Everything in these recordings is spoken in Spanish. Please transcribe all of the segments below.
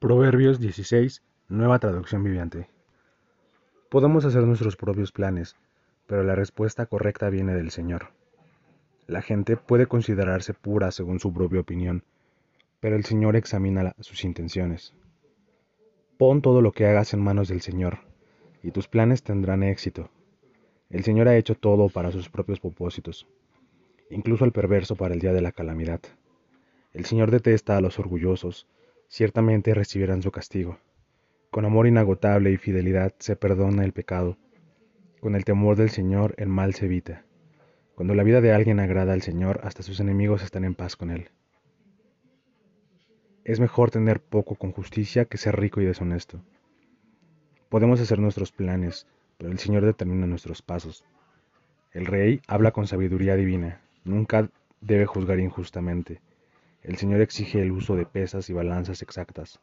Proverbios 16, nueva traducción viviente. Podemos hacer nuestros propios planes, pero la respuesta correcta viene del Señor. La gente puede considerarse pura según su propia opinión, pero el Señor examina sus intenciones. Pon todo lo que hagas en manos del Señor, y tus planes tendrán éxito. El Señor ha hecho todo para sus propios propósitos, incluso al perverso para el día de la calamidad. El Señor detesta a los orgullosos, ciertamente recibirán su castigo. Con amor inagotable y fidelidad se perdona el pecado. Con el temor del Señor el mal se evita. Cuando la vida de alguien agrada al Señor, hasta sus enemigos están en paz con él. Es mejor tener poco con justicia que ser rico y deshonesto. Podemos hacer nuestros planes, pero el Señor determina nuestros pasos. El rey habla con sabiduría divina, nunca debe juzgar injustamente. El Señor exige el uso de pesas y balanzas exactas.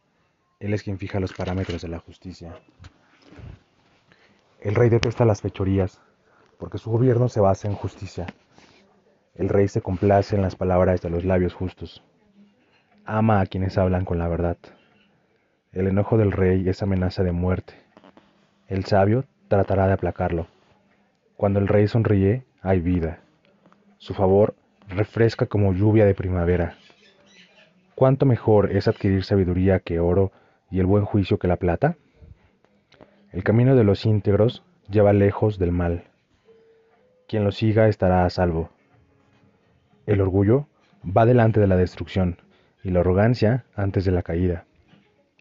Él es quien fija los parámetros de la justicia. El rey detesta las fechorías, porque su gobierno se basa en justicia. El rey se complace en las palabras de los labios justos. Ama a quienes hablan con la verdad. El enojo del rey es amenaza de muerte. El sabio tratará de aplacarlo. Cuando el rey sonríe, hay vida. Su favor refresca como lluvia de primavera. ¿Cuánto mejor es adquirir sabiduría que oro y el buen juicio que la plata? El camino de los íntegros lleva lejos del mal. Quien lo siga estará a salvo. El orgullo va delante de la destrucción y la arrogancia antes de la caída.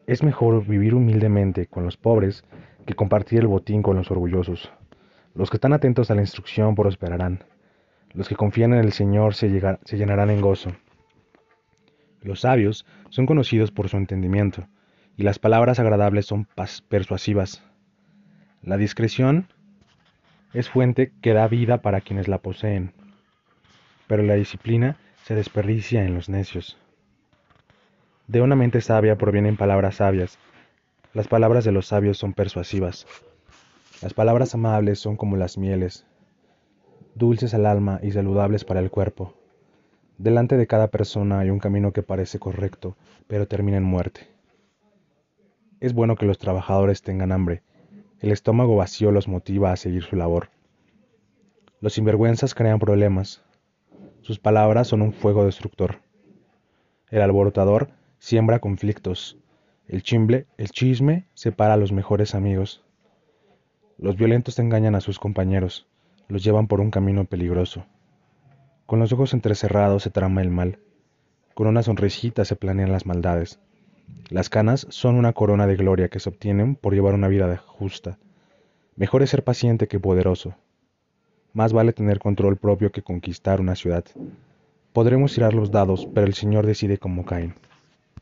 Es mejor vivir humildemente con los pobres que compartir el botín con los orgullosos. Los que están atentos a la instrucción prosperarán. Los que confían en el Señor se, se llenarán en gozo. Los sabios son conocidos por su entendimiento, y las palabras agradables son persuasivas. La discreción es fuente que da vida para quienes la poseen, pero la disciplina se desperdicia en los necios. De una mente sabia provienen palabras sabias. Las palabras de los sabios son persuasivas. Las palabras amables son como las mieles, dulces al alma y saludables para el cuerpo. Delante de cada persona hay un camino que parece correcto, pero termina en muerte. Es bueno que los trabajadores tengan hambre. El estómago vacío los motiva a seguir su labor. Los sinvergüenzas crean problemas. Sus palabras son un fuego destructor. El alborotador siembra conflictos. El chimble, el chisme, separa a los mejores amigos. Los violentos engañan a sus compañeros, los llevan por un camino peligroso. Con los ojos entrecerrados se trama el mal. Con una sonrisita se planean las maldades. Las canas son una corona de gloria que se obtienen por llevar una vida justa. Mejor es ser paciente que poderoso. Más vale tener control propio que conquistar una ciudad. Podremos tirar los dados, pero el Señor decide cómo caen.